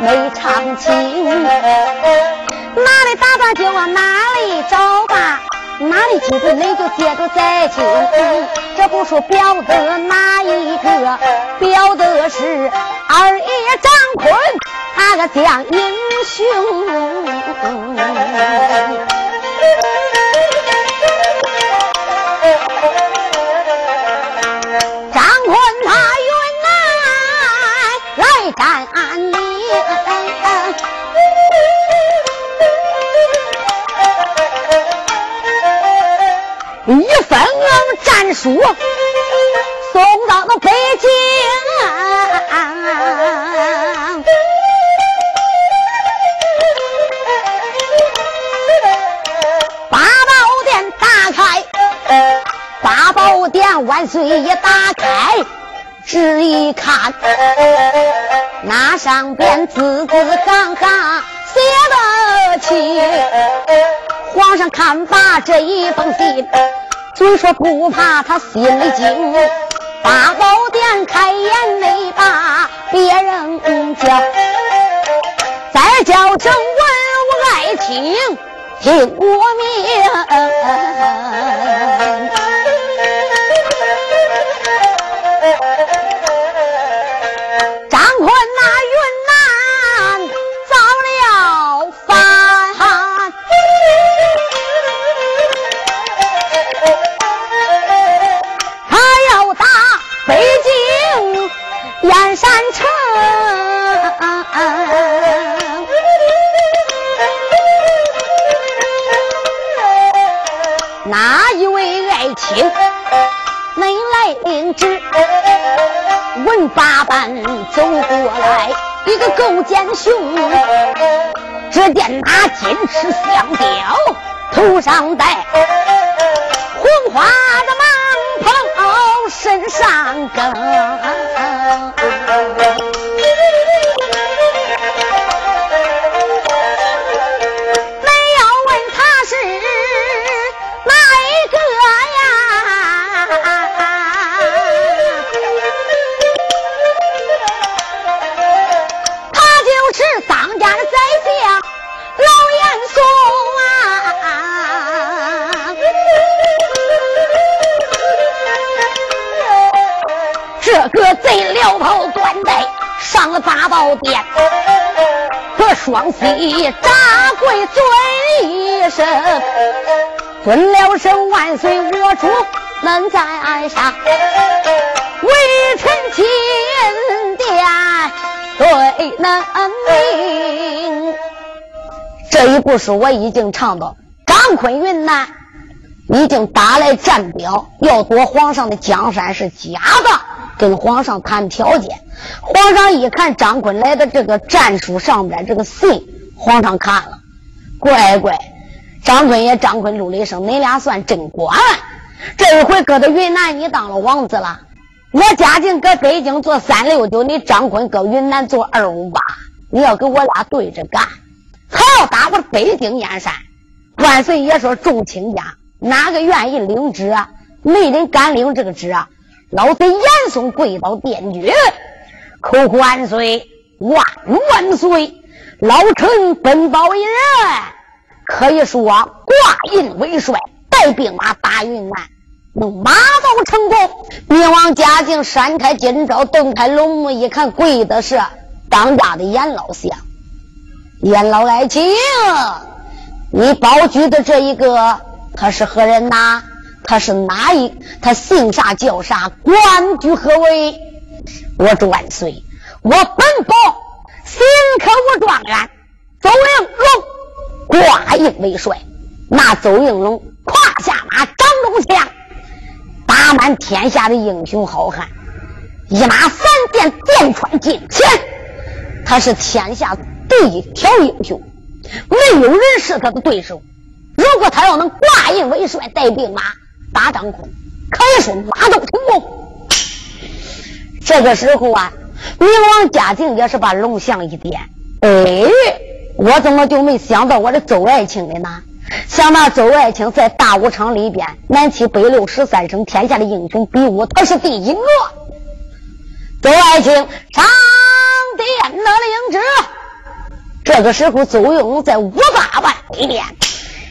没唱清，哪里打扮就往哪里找吧。哪里记得你就接着再亲，这不说表的哪一个？表的是二爷张坤，他个将英雄。一封战书送到了北京，八宝殿打开，八宝殿万岁爷打开，只一看，那上边字字行行写得清。皇上看罢这一封信，虽说不怕他心里惊。八宝殿开眼没把别人叫，再叫正文我爱听，听我命。八班走过来，一个勾践雄，只见他金翅相雕，头上戴红花的蟒袍，身上更是当家的宰相老严嵩啊。这个贼撩袍端带上了八宝殿，他双膝大跪尊一声，尊了声万岁，我主能在岸上，微臣钦点。对能明。这一部书我已经唱到张坤云南已经打来战表，要夺皇上的江山是假的。跟皇上谈条件，皇上一看张坤来的这个战书上边这个信，皇上看了，乖乖，张坤也张坤怒了一声：“你俩算真乖，这一回搁到云南你当了王子了，我嘉靖搁北京做三六九，你张坤搁云南做二五八，你要跟我俩对着干，还要打我北京燕山。万岁爷说众卿家哪个愿意领旨啊？没人敢领这个旨啊！”老贼严嵩跪倒殿绝，口呼万岁，万万岁！老臣本报一人，可以说挂印为帅，带兵马打云南，马到成功。明王嘉靖闪开金朝，瞪开龙目，一看跪的是当家的严老相。严老爱卿，你保举的这一个，他是何人呐？他是哪一？他姓啥叫啥？官居何位？我祝万岁！我本保新科武状元邹应龙挂印为帅。那邹应龙胯下马，张龙枪，满天下的英雄好汉，一马三箭箭穿金钱。他是天下第一条英雄，没有人是他的对手。如果他要能挂印为帅，带兵马。打张坤，可以说马到成功。这个时候啊，明王嘉靖也是把龙象一点，哎，我怎么就没想到我的周爱卿的呢？想到周爱卿在大武场里边，南七北六十三省天下的英雄比武，他是第一个。周爱卿上殿的领旨。这个时候，周应龙在五八万里边，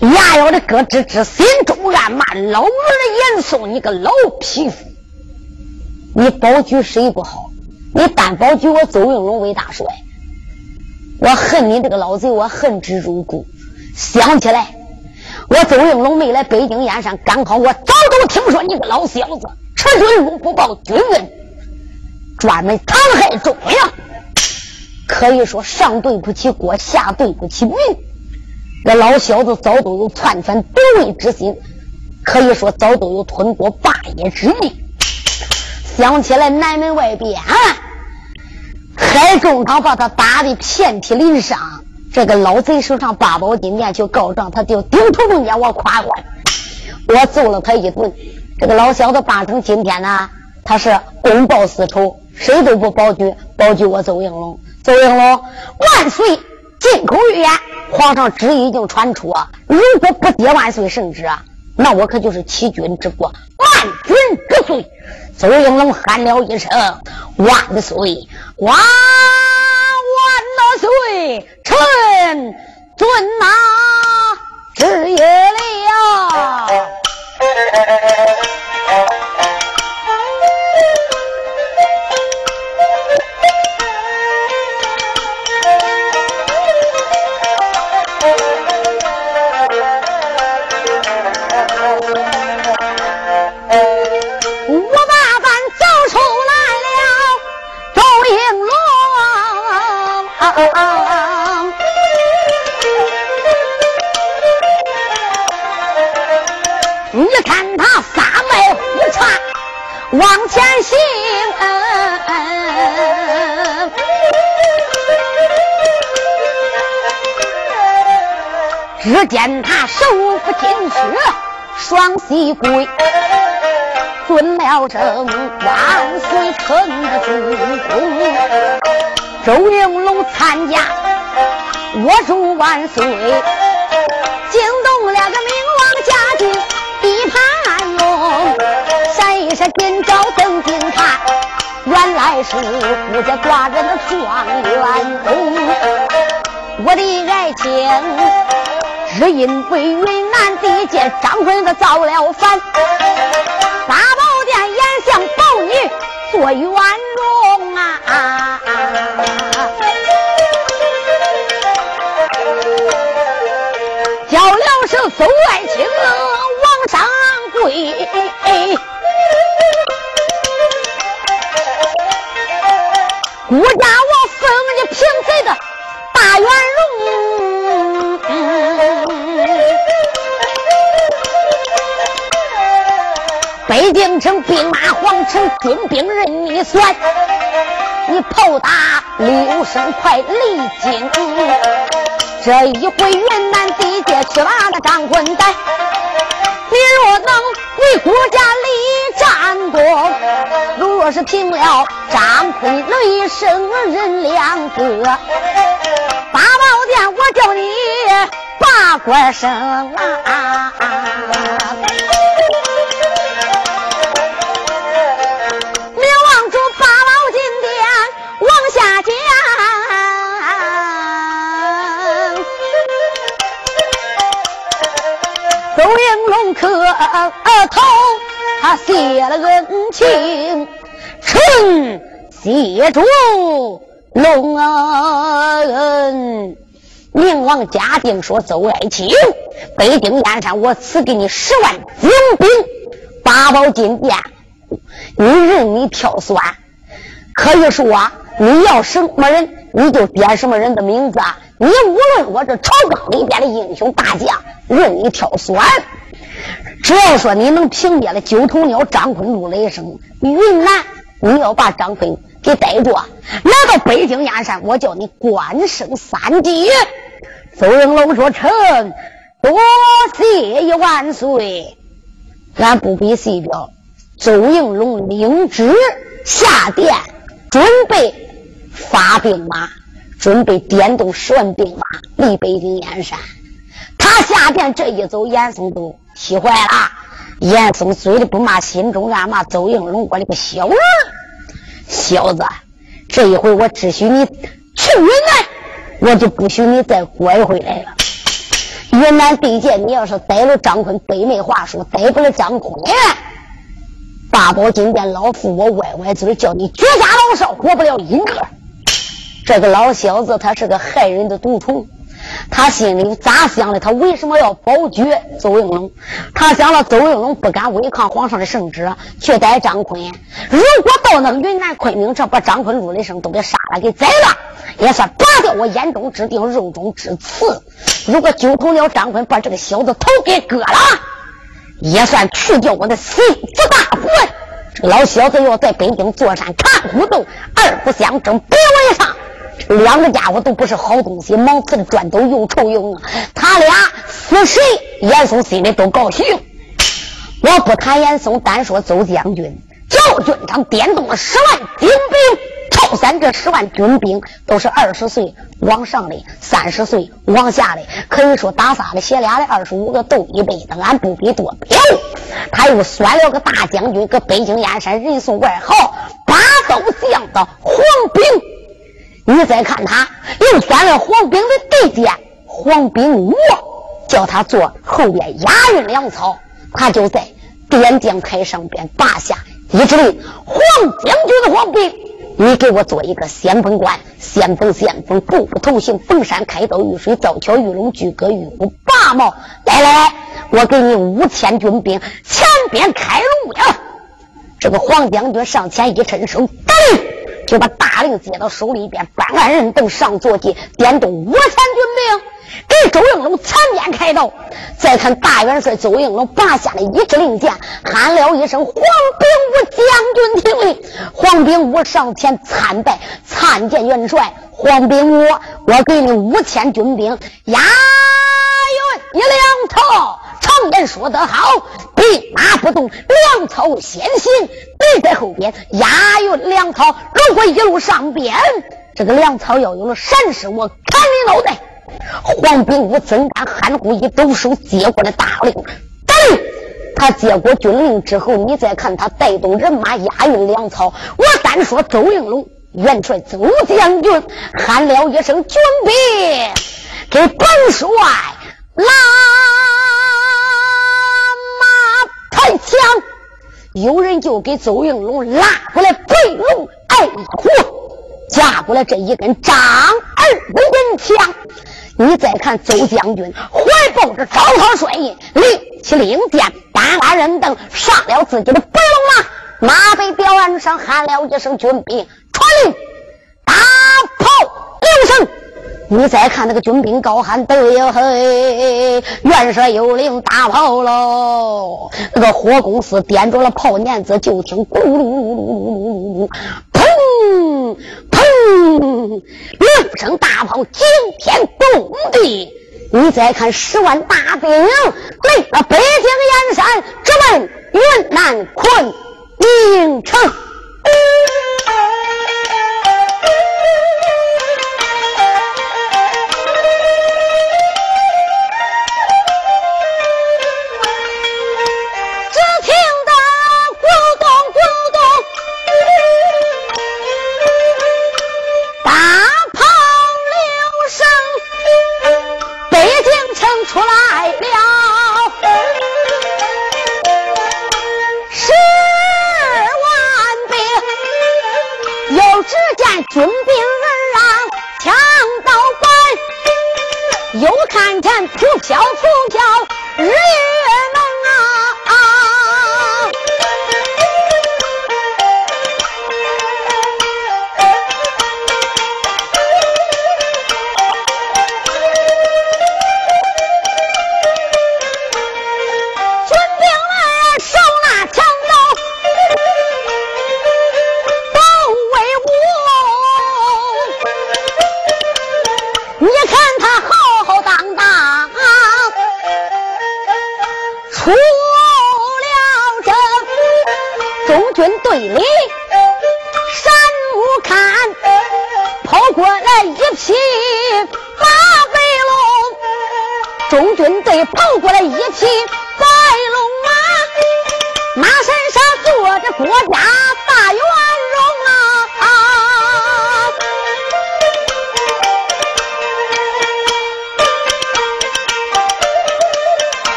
牙咬的咯吱吱，心中暗骂：“老儿严嵩，你个老匹夫！你保举谁不好？你单保举我周应龙为大帅，我恨你这个老贼，我恨之入骨。想起来。”我周应龙没来北京燕山，刚好我早都听说你个老小子迟钝路不报军恩，专门残害忠良，可以说上对不起国，下对不起民。那老小子早都有篡权夺位之心，可以说早都有吞国霸业之意。想起来南门外边，海中堂把他打的遍体鳞伤。这个老贼手上八宝金链去告状，他就顶头中间我夸夸，我揍了他一顿。这个老小子扮成今天呢，他是公报私仇，谁都不保举，保举我邹应龙。邹应龙万岁，进口预言，皇上旨意已经传出啊！如果不接万岁圣旨啊，那我可就是欺君之过，万军之罪。邹应龙喊了一声：“万岁！”万。万岁，臣遵马旨意了。你看他撒麦胡传往前行，只见他手扶金靴，双膝跪，尊了声万岁，臣的主公。周应参加，我祝万岁，惊动了个明王嘉靖地盘龙，闪一闪金招登金坛，原来是顾家寡人的状元公。我的爱情只因为云南地界张坤他造了反，八宝殿严相保女做元荣啊。了声邹爱卿往上跪，顾家我封你平贼的大元荣，北京城兵马皇城军兵任你算，你炮打六声快离京。这一回云南地界去把那张坤带，你若能为国家立战功，如若是平了张坤雷声人两个，八宝殿我叫你把官升啊！磕头，他谢了恩情，臣谢主隆恩。明王嘉定说：“邹爱卿，北京燕山，我赐给你十万精兵，八宝金殿，你任你挑选。可以说，你要什么人，你就点什么人的名字。你无论我这朝纲里边的英雄大将，任你挑选。”只要说你能平灭了九头鸟张坤、陆雷声，云南你要把张坤给逮住，来到北京燕山，我叫你官升三级。邹应龙说：“臣多谢一万岁，俺不比细表。”邹应龙领旨下殿准备发兵马，准备点动十万兵马离北京燕山。他下殿这一走，严嵩都气坏了。严嵩嘴里不骂，心中暗骂：邹应龙，我的个小人，小子！这一回我只许你去云南，我就不许你再拐回来了。云南地界，你要是逮了张坤，北没话说；逮不了张坤，八宝金殿老夫我歪歪嘴，叫你绝家老少活不了一个。这个老小子，他是个害人的毒虫。他心里咋想的？他为什么要保绝邹应龙？他想了，邹应龙不敢违抗皇上的圣旨，去逮张坤。如果到那云南昆明城，把张坤、陆雷生都给杀了，给宰了，也算拔掉我眼中之钉，肉中之刺。如果揪头了张坤，把这个小子头给割了，也算去掉我的心腹大患。这个老小子要在北京坐山看虎斗，二不相争，别为上。两个家伙都不是好东西，毛刺的砖头又臭又硬。他俩死谁，严嵩心里都高兴。我不谈严嵩，单说邹将军。赵军长点动了十万精兵，赵三这十万军兵都是二十岁往上的，三十岁往下的，可以说打仨的、写俩的、二十五个斗一辈子，俺不比多彪。他又选了个大将军，搁北京燕山，人送外号八刀将的黄兵。你再看他，又选了黄炳的弟弟黄炳武，叫他做后边押运粮草。他就在点将台上边拔下一指令：黄将军的黄炳，你给我做一个先锋官，先锋先锋，步步同行，逢山开刀，遇水造桥，遇龙举戈，遇虎拔毛。来来来，我给你五千军兵，前边开路呀！这个黄将军上前一伸手，噔。就把大令接到手里边，搬鞍人等上坐骑，点动五千军兵，给周应龙残边开道。再看大元帅周应龙拔下了一支令箭，喊了一声：“黄炳武将军听令！”黄炳武上前参拜，参见元帅。黄炳武，我给你五千军兵，押运一两套。常言说得好，兵马不动，粮草先行。你在后边押运粮草，如果一路上边这个粮草要有了闪失，我砍你脑袋！黄炳武怎敢含糊一抖手接过了大令。等他接过军令之后，你再看他带动人马押运粮草。我单说周应龙元帅周将军喊了一声：“军兵，给本帅拉！”马抬枪！有人就给邹应龙拉过来背龙爱虎，架过来这一根张二的银枪。你再看邹将军怀抱着招桃帅印，领起令箭，搬拉人等上了自己的白龙马，马背吊鞍上喊了一声：“军兵传令，大炮六声。”你再看那个军兵高喊：“对哟嘿！元帅有令，打炮喽！”那个火公司点着了炮捻子，就听咕噜噜噜噜噜噜，砰砰，两声大炮惊天动地。你再看十万大兵来到北京燕山，直奔云南昆明城。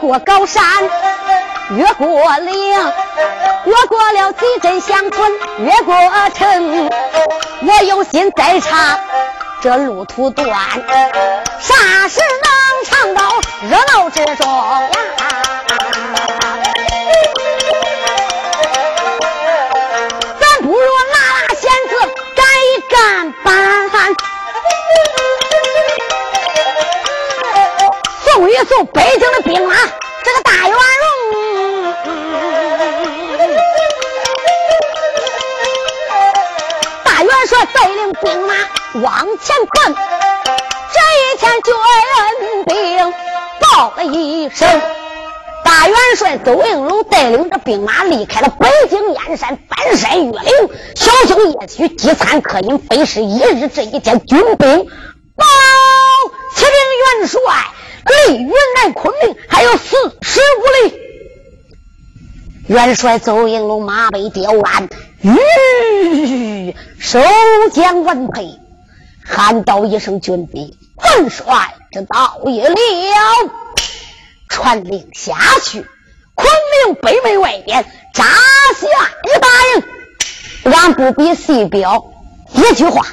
过高山，越过岭，越过了几镇乡村，越过城。我有心再唱这路途短，啥时能唱到热闹之中啊？送北京的兵马，这个大元荣。大元帅带领兵马往前奔，这一天军兵报了一声。大元帅邹应龙带领着兵马离开了北京燕山，翻山越岭，小小夜曲饥餐渴饮，非是一日。这一天，军兵报启禀元帅，离云南昆明还有四十五里。元帅邹应龙马背雕鞍，吁，收将完配，喊道一声：“军兵，元帅这到也了。”传令下去，昆明北门外边扎下一大营。俺不必细表，一句话，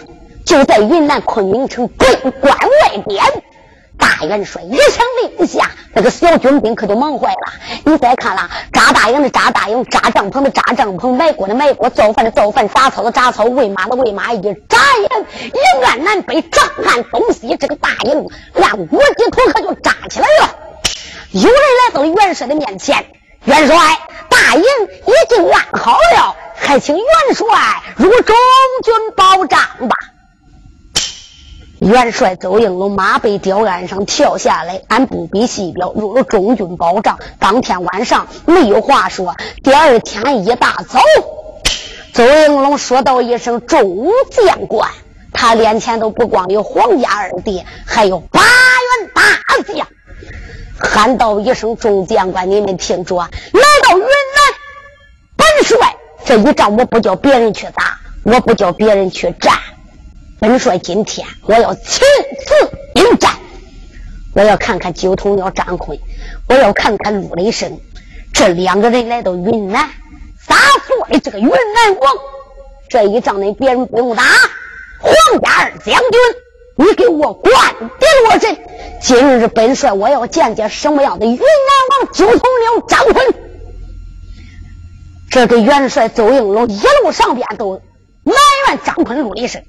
就在云南昆明城北关外边。大元帅一声令下，那个小军兵可就忙坏了。你再看了，扎大营的扎大营，扎帐篷的扎帐篷，埋锅的埋锅，造饭的造饭，扎草的扎草，喂马的喂马。一眨眼，一按南北，正按东西，这个大营按五级头可就扎起来了。有人来到了元帅的面前，元帅，大营已经安好了，还请元帅入中军保障吧。元帅邹应龙马背吊鞍上跳下来，俺不必细表，入了中军保障。当天晚上没有话说，第二天一大早，邹应龙说道一声“众将官”，他脸前都不光有皇家二弟，还有八员大将。喊道一声：“众将官，你们听着，来到云南，本帅这一仗我不叫别人去打，我不叫别人去战。本帅今天我要亲自应战，我要看看九头鸟张坤，我要看看陆雷声，这两个人来到云南，咋做的这个云南王？这一仗呢，别人不用打，皇家二将军。”你给我灌顶落阵！今日本帅我要见见什么样的云南王九头鸟张坤。这个元帅邹应龙一路上边都埋怨张坤、陆雷声、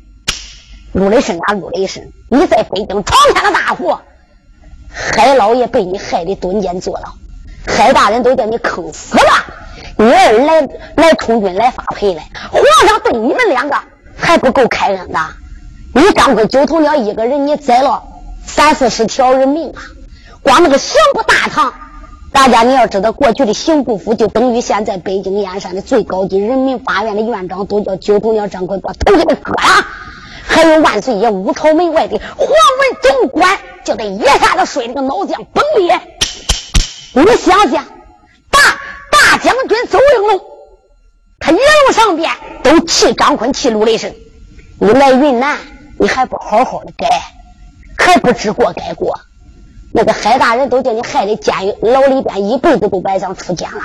陆雷声啊，陆雷声！你在北京闯下了大祸，海老爷被你害得蹲监坐牢，海大人都叫你坑死了。你二人来来充军来发配来，皇上对你们两个还不够开恩的。你张坤九头鸟一个人，你宰了三四十条人命啊！光那个刑部大堂，大家你要知道，过去的刑部府就等于现在北京燕山的最高级人民法院的院长，都叫九头鸟张坤把头给他割了。还有万岁爷五朝门外的黄文总管，就得一下子摔那个脑浆崩裂。你想想，大大将军邹应龙，他一路上边都气张坤，气陆雷声，你来云南。你还不好好的改，还不知过改过？那个海大人都叫你害的监狱牢里边一辈子都白想出监了。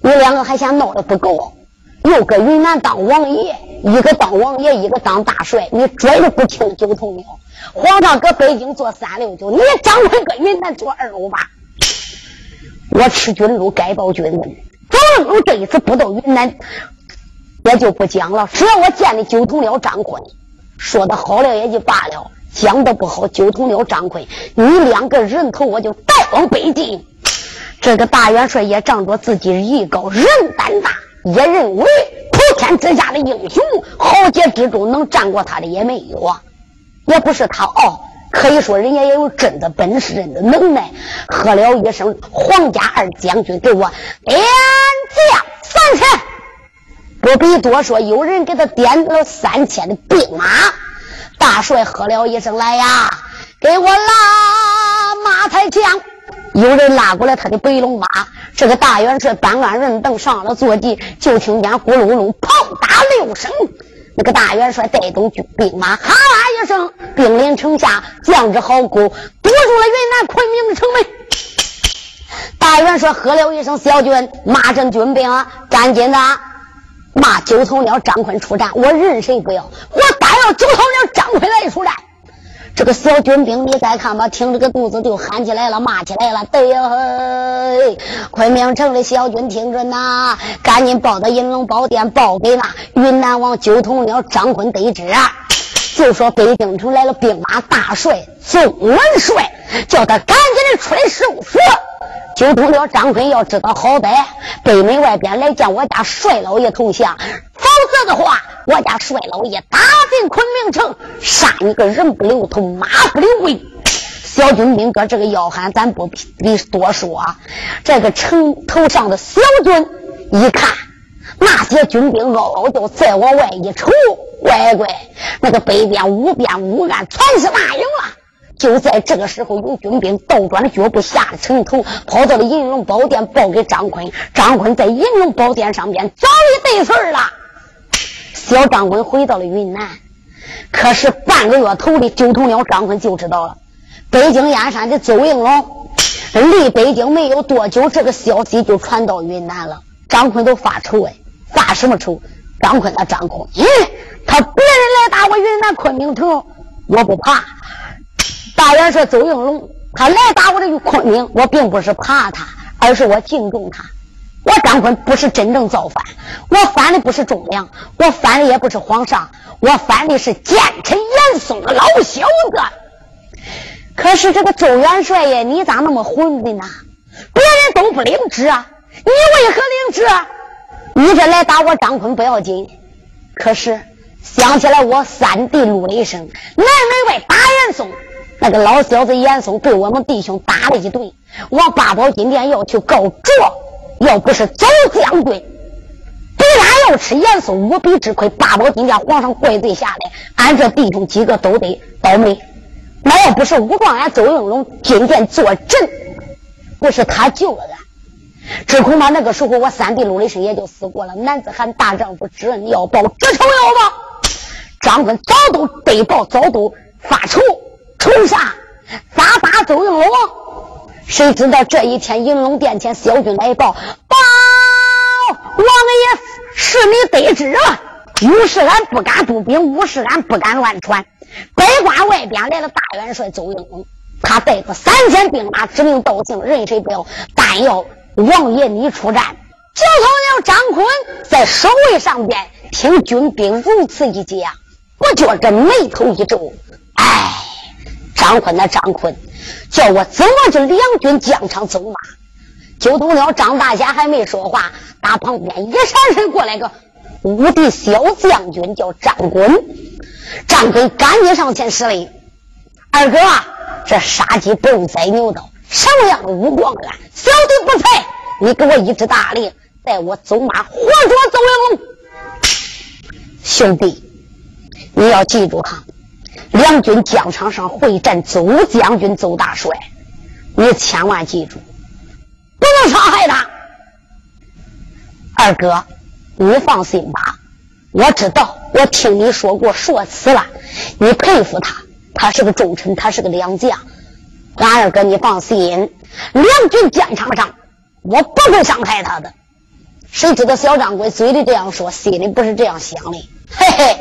你两个还嫌闹的不够，又搁云南当王爷，一个当王爷，一个当大帅，你拽的不听九头鸟。皇上搁北京做三六九，你张坤搁云南做二五八。我吃军禄，该报军恩。张龙这一次不到云南，我就不讲了。只要我见了九头鸟张坤。说的好了也就罢了，讲的不好，九头鸟张坤，你两个人头我就带往北京。这个大元帅也仗着自己艺高人胆大，也认为普天之下的英雄豪杰之中能战过他的也没有啊，也不是他傲，可以说人家也有真的本事、真的能耐。喝了一声皇家二将军，给我点将三千。不必多说，有人给他点了三千的兵马。大帅喝了一声：“来呀，给我拉马才将。”有人拉过来他的白龙马。这个大元帅搬鞍人凳上了坐骑，就听见咕噜噜炮打六声，那个大元帅带动军兵马，哈啦一声，兵临城下，将至壕沟，堵住了云南昆明的城门。大元帅喝了一声：“小军，骂阵军兵，赶紧的，骂九头鸟张坤出战！我任谁不要，我单要九头鸟张坤来出战。”这个小军兵，你再看吧，听着个肚子就喊起来了，骂起来了。对呀，昆明城的小军听着呐，赶紧报到银龙宝殿，报给那云南王九头鸟张坤得知啊。就说北京城来了兵马大帅宋元帅，叫他赶紧的出来受死。九头鸟张坤要知道好歹，北门外边来见我家帅老爷同降，否则的话，我家帅老爷打进昆明城，杀你个人不留头，马不留尾。小军兵哥这个要喊，咱不必多说。这个城头上的小军一看，那些军兵嗷嗷叫，再往外一瞅，乖乖，那个北边五边五岸全是大营了。就在这个时候，有军兵倒转了脚步下了城头，跑到了银龙宝殿，报给张坤。张坤在银龙宝殿上边早已对事儿了。小张坤回到了云南，可是半个月头的九头鸟张坤就知道了，北京燕山的邹应龙离北京没有多久，这个消息就传到云南了。张坤都发愁哎，发什么愁？张坤他张坤，咦，他别人来打我云南昆明城，我不怕。大元帅邹应龙，他来打我这个昆明，我并不是怕他，而是我敬重他。我张坤不是真正造反，我反的不是忠良，我反的也不是皇上，我反的是奸臣严嵩的老小子。可是这个周元帅呀，你咋那么混的呢？别人都不领旨啊，你为何领旨？你这来打我张坤不要紧，可是想起来我三弟陆雷声南门外打严嵩。那个老小子严嵩被我们弟兄打了一顿，往八宝金殿要去告状。要不是走将军，必然要吃严嵩无比之亏。八宝金殿皇上怪罪下来，俺这弟兄几个都得倒霉。那要不是武状元邹应龙金殿坐镇，不是他救了俺，只恐怕那个时候我三弟陆雷声也就死过了。男子汉大丈夫，知恩要报，知仇要报。张坤早都得报，早都发愁。冲啥？咋打邹应龙？谁知道这一天银龙殿前，小军来报：报王爷是你得知了。无是俺不敢步兵，无是俺不敢乱传。北关外边来了大元帅邹应龙，他带着三千兵马，指名道姓，任谁不要，但要王爷你出战。就头了张坤在守卫上边听军兵如此一讲，不觉这眉头一皱，哎。张坤那张坤，叫我怎么就两军疆场走马？九头鸟张大侠还没说话，打旁边一闪身过来个武帝小将军，叫张坤。张坤赶紧上前施礼：“二哥，这杀鸡不用宰牛刀，什么样的武光啊？小弟不才，你给我一支大令，带我走马，活捉邹应龙。兄弟，你要记住哈。”两军疆场上会战，邹将军、邹大帅，你千万记住，不能伤害他。二哥，你放心吧，我知道，我听你说过说辞了，你佩服他，他是个忠臣，他是个良将。俺二哥，你放心，两军疆场上，我不会伤害他的。谁知道小掌柜嘴里这样说，心里不是这样想的，嘿嘿。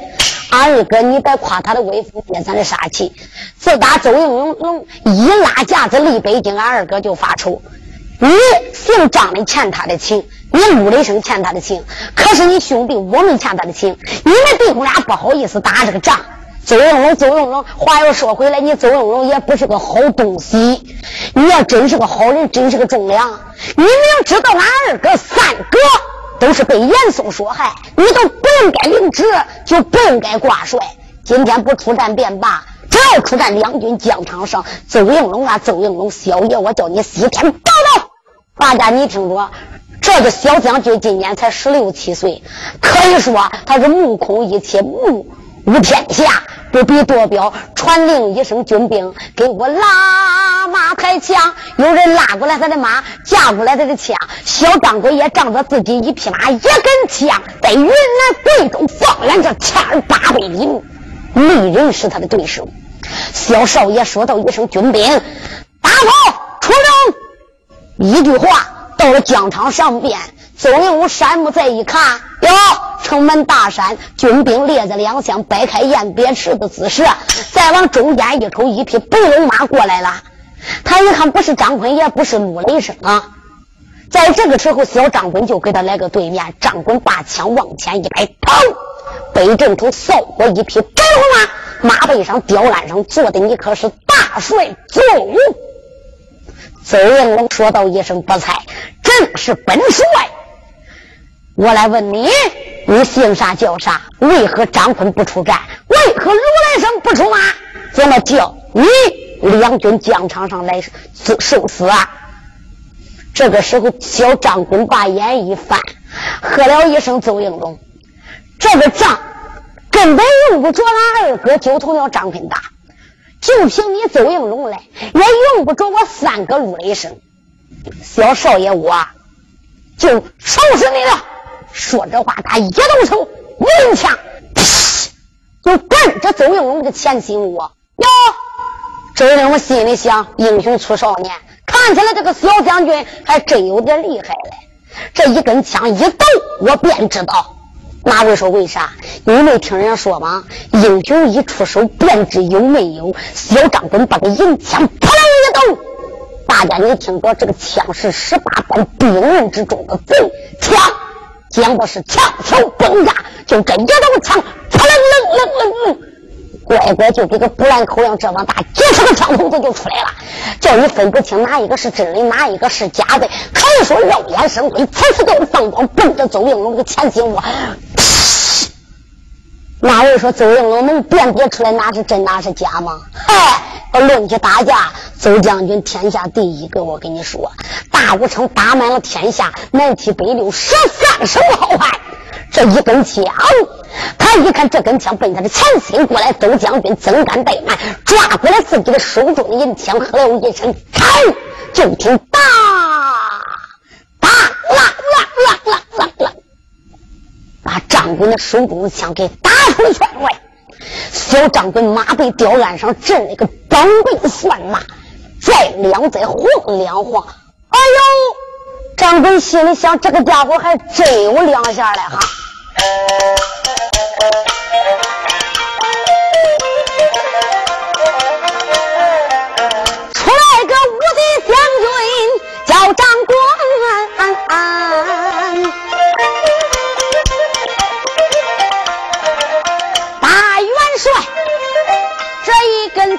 俺二哥，你别夸他的威风，别咱的杀气。自打周应龙一拉架子离北京，俺二哥就发愁。你姓张的欠他的情，你陆雷生欠他的情，可是你兄弟我们欠他的情，你们弟兄俩不好意思打这个仗。周应龙，周应龙，话又说回来，你周应龙也不是个好东西。你要真是个好人，真是个忠良，你明知道俺二哥三哥。都是被严嵩所害，你都不应该领旨，就不应该挂帅。今天不出战便罢，只要出战，两军疆场上，邹应龙啊，邹应龙，小爷我叫你西天报道。大家你听着，这个小将军今年才十六七岁，可以说他是目空一切，目无天下。不必多表，传令一声，军兵给我拉马抬枪。有人拉过来他的马，架过来他的枪。小张鬼也仗着自己一匹马，一根枪，在云南贵州放来这千八百里，没人是他的对手。小少爷说道一声：“军兵，打炮出征！”一句话，到了疆场上边，邹应武山木再一看，哟，城门大山，军兵列在两厢，摆开宴别池的姿势。再往中间一瞅，一匹白龙马过来了。他一看，不是张坤，也不是陆雷声啊。在这个时候，小张坤就给他来个对面。张坤把枪往前一摆，砰！北阵头扫过一匹白龙马。马背上吊鞍上坐的你可是大帅邹邹应龙说道一声不才，正是本帅。我来问你，你姓啥叫啥？为何张坤不出战？为何如来生不出马？怎么叫你两军疆场上来受死啊？这个时候，小张坤把眼一翻，喝了一声：“邹应龙，这个仗。”根本用不着俺二哥九头鸟张坤打，就凭你邹应龙来，也用不着我三哥陆雷声。小少爷，我就收拾你了。说这话，他一动手，一枪，就奔着邹应龙的前心窝。哟，邹应龙心里想：英雄出少年，看起来这个小将军还真有点厉害嘞。这一根枪一抖，我便知道。哪位说为啥？你没听人家说吗？英雄一出手便知有没有。小张棍把个银枪扑棱一抖，大家你听过，这个枪是十八般兵刃之中的最枪，讲的是枪挑崩炸，就跟着那个枪，扑棱棱棱棱棱，乖乖就给个布兰口样这么大，几十个枪头子就出来了，叫你分不清哪一个是真的，哪一个是假的。可以说肉眼生辉，次次都放光，奔着周应龙的前心窝。哪位说邹应龙能辨别出来哪是真哪是假吗？嗨，论起打架，邹将军天下第一个。我跟你说，大武城打满了天下，南七北六十三省好汉，这一根枪，他一看这根枪奔他的前心过来，邹将军增肝怠慢，抓过来自己的手中的银枪，喝了一声“开”，就听“哒哒啦啦啦啦啦啦”。把张棍的手中的枪给打出了圈外，小张棍马背吊鞍上震了个梆梆算马，再两再晃两晃，哎呦！张棍心里想，这个家伙还真有两下嘞哈。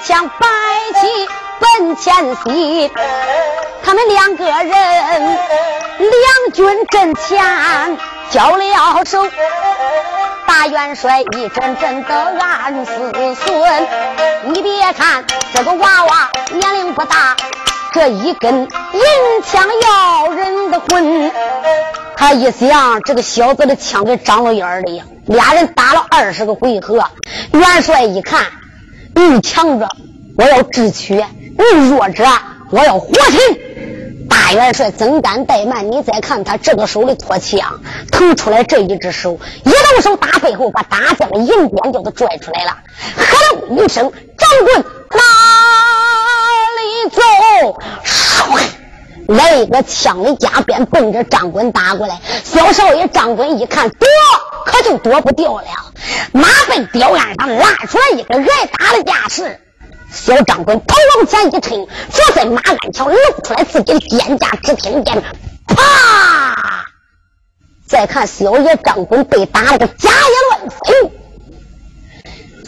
枪摆起奔前西，他们两个人两军阵前交了手。大元帅一阵阵的暗思忖，你别看这个娃娃年龄不大，这一根银枪要人的魂。他一想，这个小子的枪跟长了眼的样。俩人打了二十个回合，元帅一看。你强者，我要智取；你弱者，我要活擒。大元帅增肝怠慢，你再看他这个手里托枪，腾出来这一只手，一动手打背后，把大将的银鞭就给拽出来了。喝了一声，掌棍哪里走？唰，来一个枪里夹鞭，奔着张棍打过来。小少爷张棍一看，躲可就躲不掉了。马被吊鞍上拉出来一个挨打的架势，小张棍头往前一抻，坐在马鞍桥露出来自己的肩胛，只听见啪！再看小爷张棍被打了个假也乱飞。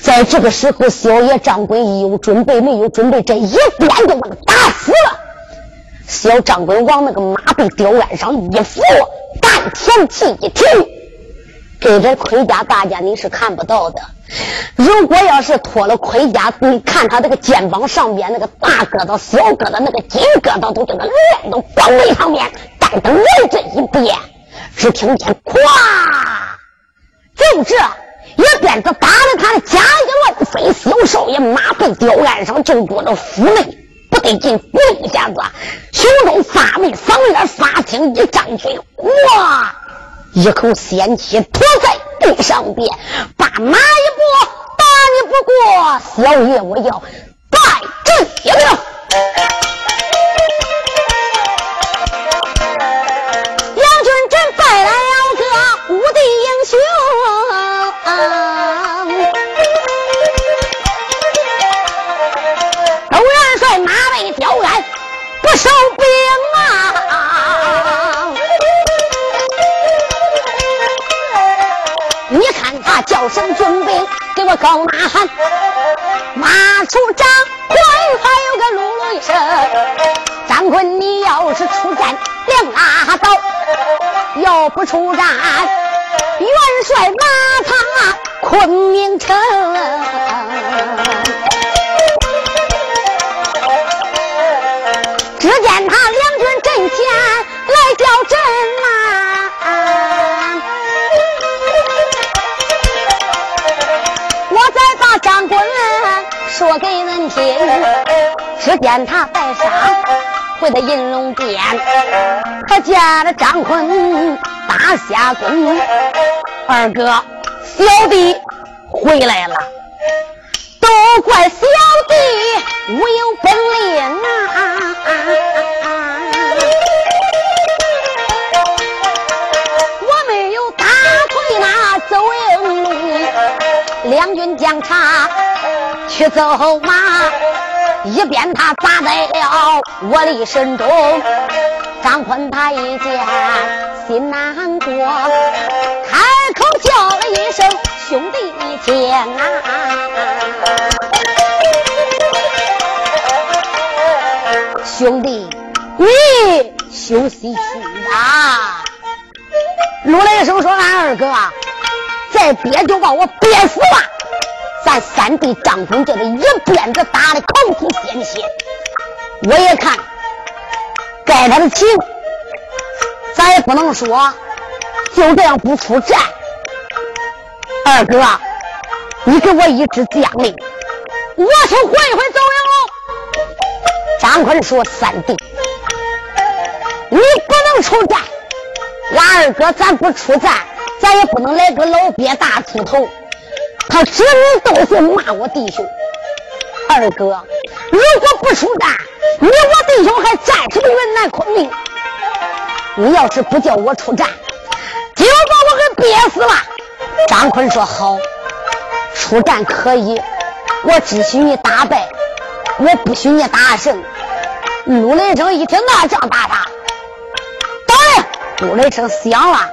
在这个时候，小爷张棍有准备没有准备，这一鞭就把他打死了。小张棍往那个马背吊鞍上一扶，丹田气一停。给这盔甲，大家你是看不到的。如果要是脱了盔甲，你看他这个肩膀上边那个大疙瘩、小疙瘩，那个金疙瘩都给他连到膀背上面。但等来这一变，只听见“咵”，就这一鞭子打的他的家一乱飞，小少爷马背吊岸上就躲着府内不得劲，不一下子，胸中发闷，嗓眼发青，一张嘴，哇，一口鲜气吐在地上边，把马一拨，打你不过，小爷我要败阵！哟哟，杨军真败来了个无敌英雄，周元帅马背挑鞍不收兵。叫声军兵，给我高呐喊，马出张官，还有个噜噜一声。张坤，你要是出战，两拉倒；要不出战，元帅马踏昆明城。只见他两军阵前来叫阵呐，说给人听。只见他带上回到银龙殿，他见了张坤打下功，二哥小弟回来了。都怪小弟无有本领啊！啊啊两军将差去走马，一鞭他砸在了我的身中。张坤他一见心难过，开口叫了一声兄弟你听啊！兄弟，你休息去吧。陆雷声说：“俺二哥再憋就把我憋死了。咱三弟张坤这里一鞭子打的口吐鲜血，我也看该他的情，咱也不能说就这样不出战。二哥，你给我一支将令，我去回回走营。”张坤说：“三弟，你不能出战。俺二哥，咱不出战，咱也不能来个老鳖大出头。他指名道姓骂我弟兄。二哥，如果不出战，你我弟兄还战什么云南昆明？你要是不叫我出战，就把我给憋死了。”张坤说：“好，出战可以，我只许你打败，我不许你打胜。”陆雷成一听那仗打啥？当然！陆雷成响了，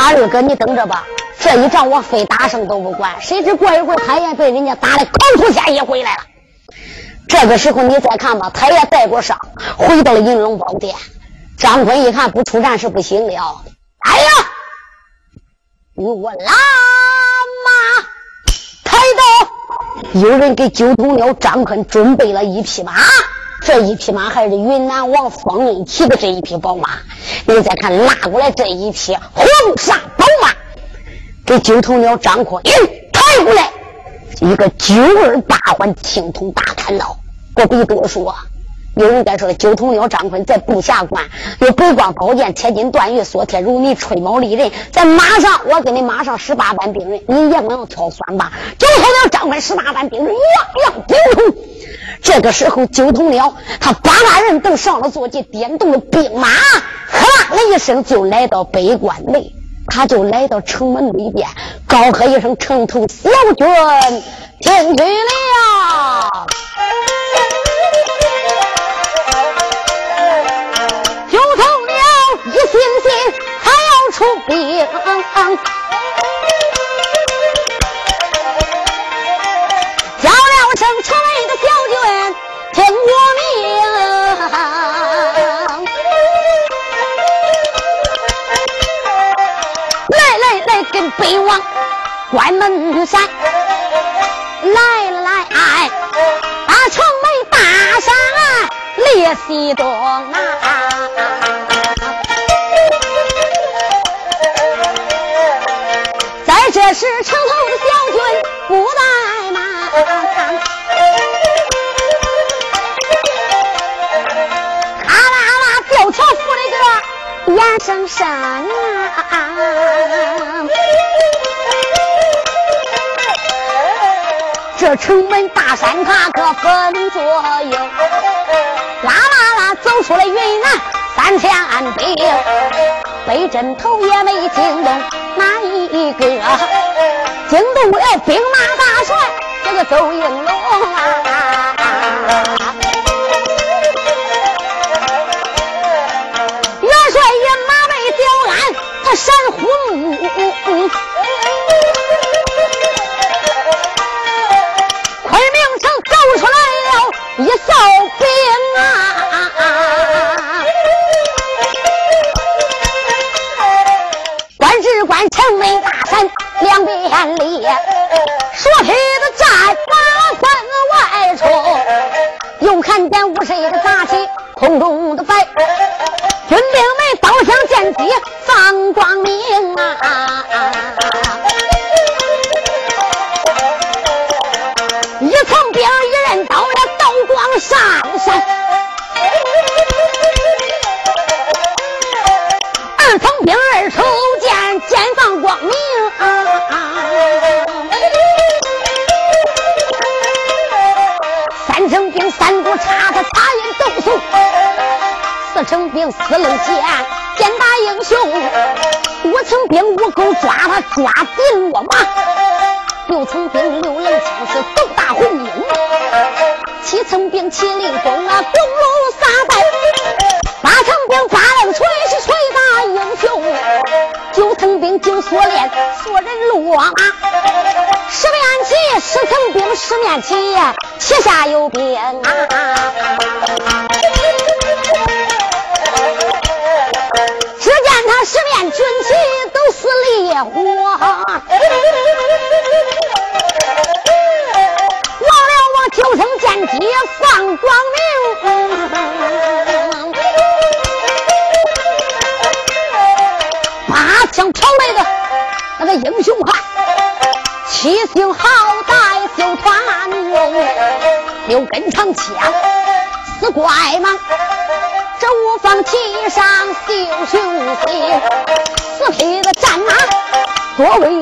俺二哥你等着吧，这一仗我非打胜都不管。谁知过一会儿，他也被人家打的口吐鲜血回来了。这个时候你再看吧，他也带过伤，回到了银龙宝殿。张坤一看不出战是不行了，哎呀，你我拉马抬刀，有人给九头鸟张坤准备了一匹马。这一匹马还是云南王方印骑的这一匹宝马，你再看拉过来这一匹黄沙宝马，给九头鸟张阔一抬过来，一个九儿八环青铜大砍刀，不必多说。有人该说了九头鸟张坤在布下关有北光宝剑、铁金断玉、锁铁如泥、吹毛利刃，在马上我给你马上十八般兵刃，你也不能挑酸吧？九头鸟张坤十八般兵刃，样样精通。这个时候，九头鸟他八大人都上了坐骑，点动了兵马，喝啦一声就来到北关内，他就来到城门里边，高喝一声：“城头小军进去了。”九头鸟一心心还要出兵，北王关门山，来来来，把城门打上列西东啊！在这时，城头的小军。不怠了个眼生生啊！这城门大山塔可分左右，啦啦啦走出了云南三千兵，北镇头也没惊动哪一个，惊动了兵马大帅这个邹应龙啊！鞍，他闪呼。一扫兵啊！官职官城门大山两边立，说皮的战马分外冲，又看见五十一个杂旗空中的飞，四棱剑，剑大英雄。五层兵五钩抓他抓敌落马。六层兵六棱枪是斗大红缨。七层兵七灵弓啊，弓如撒带；八层兵八棱锤是锤打英雄；九层兵九锁链锁人落马；十面旗十层兵十面旗，旗下有兵啊！十面军旗都是烈火。忘了我九层剑戟放光明，八枪朝来的那个英雄汉，七星好歹绣团龙，六根长枪似怪蟒，上绣雄心，四匹的战马多威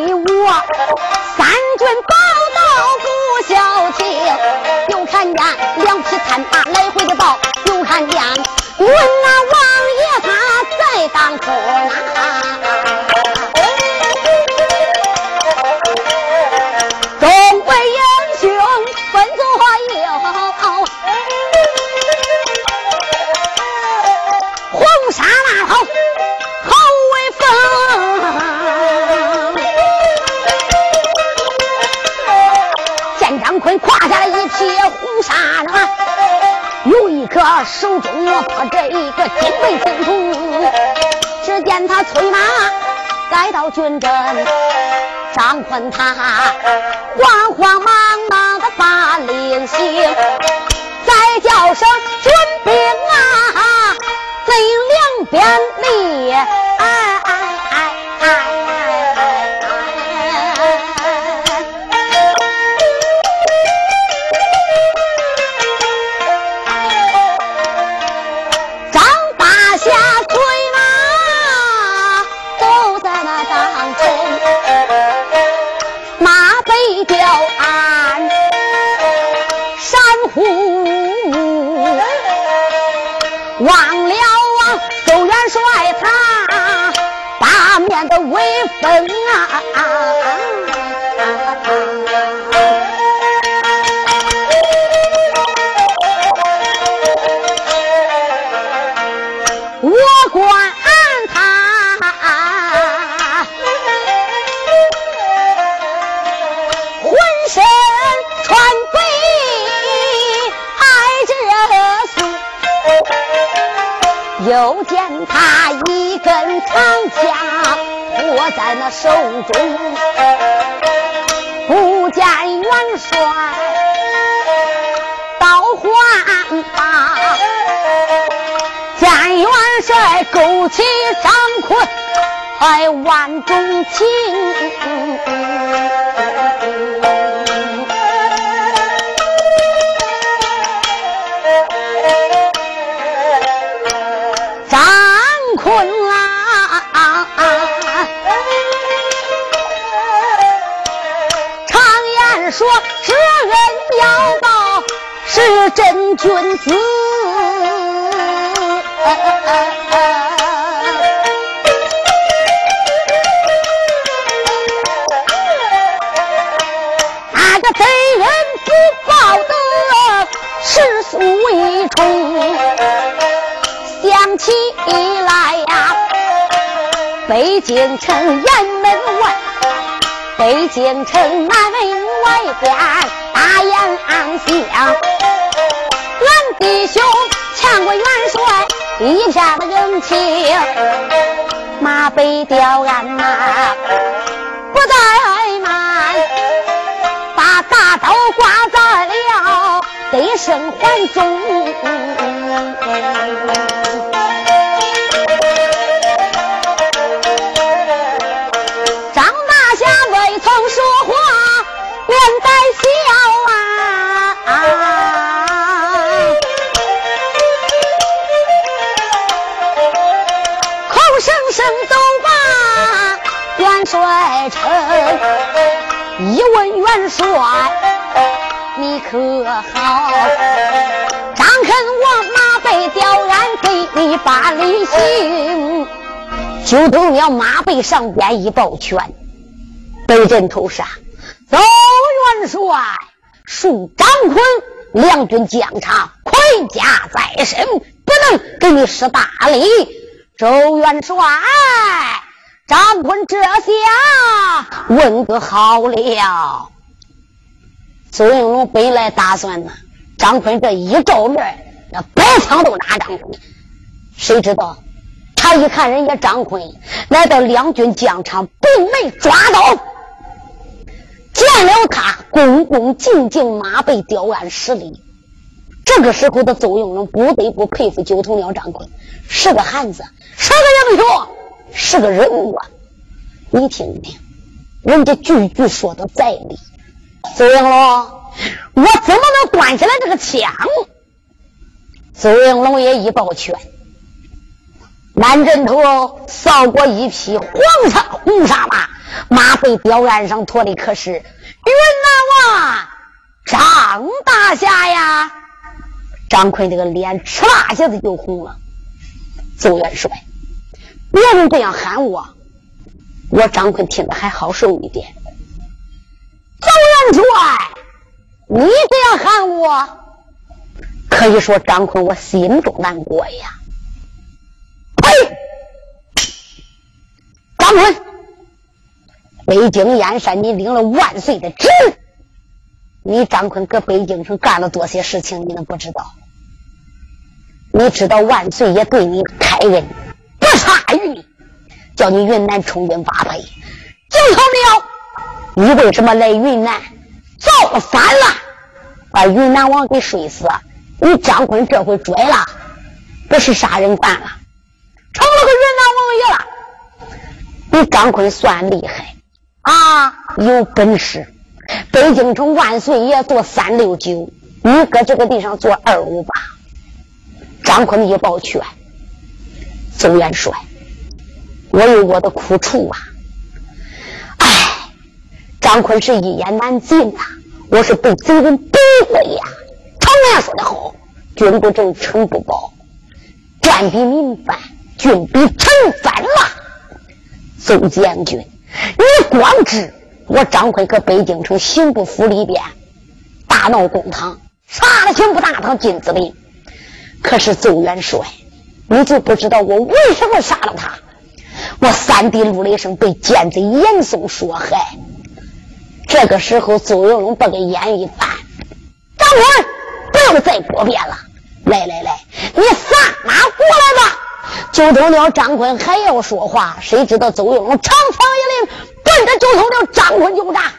军阵，张坤他慌慌忙忙的把令行，再叫声军兵啊，贼两边立。中不见元帅到还班，见元帅勾起张坤还万种情，张坤啊。说知恩要报是真君子。那个贼人不报德，是俗一重。想起来呀，北京城雁门外，北京城南门外边大雁安乡，俺弟兄抢过元帅一片的人情，马背吊鞍呐，不怠慢，把大刀挂在了得胜环中。一问元帅你可好？张肯我马背吊鞍给你把礼行。就都要马背上边一抱拳，北镇头上，走元帅，恕张坤两军将场，盔甲在身，不能给你施大礼。周元帅，张坤这下问个好了。周应龙本来打算呢，张坤这一照面，那白枪都拿张坤，谁知道？他一看人家张坤来到两军疆场，并没抓到，见了他，恭恭敬敬马背吊鞍施礼。这个时候的邹应龙不得不佩服九头鸟张坤，是个汉子，是个英雄，是个人物啊。你听听，人家句句说的在理。邹应龙，我怎么能端起来这个枪？邹应龙也一抱拳。满阵头扫过一匹黄沙红纱马，马背吊鞍上驮的可是云南王张大侠呀！张坤这个脸哧啦一下子就红了。邹元帅，别人这样喊我，我张坤听着还好受一点。邹元帅，你这样喊我，可以说张坤我心中难过呀。呸张坤，北京燕山，你领了万岁的旨，你张坤搁北京城干了多些事情，你能不知道？你知道万岁也对你开恩，不差于你，叫你云南充军发配。就头鸟，你为什么来云南造反了？把云南王给睡死？你张坤这回拽了，不是杀人犯了，成了个云南王爷了。你张坤算厉害啊，有本事！北京城万岁爷坐三六九，你搁这个地上坐二五八。张坤一抱拳：“邹元帅，我有我的苦处啊！哎，张坤是一言难尽呐，我是被贼人逼的呀。常言说的好，君不正，臣不保，官比民反，君比臣反了。”邹将军，你光知我张坤搁北京城刑部府里边大闹公堂，杀了刑部大堂金子林。可是邹元帅，你就不知道我为什么杀了他？我三弟陆雷生被奸贼严嵩所害。这个时候，邹应龙把个眼一翻，张坤，不用再多辩了，来来来，你撒马过来吧。九头鸟张坤还要说话，谁知道邹应龙长枪一拎，奔着九头鸟张坤就扎。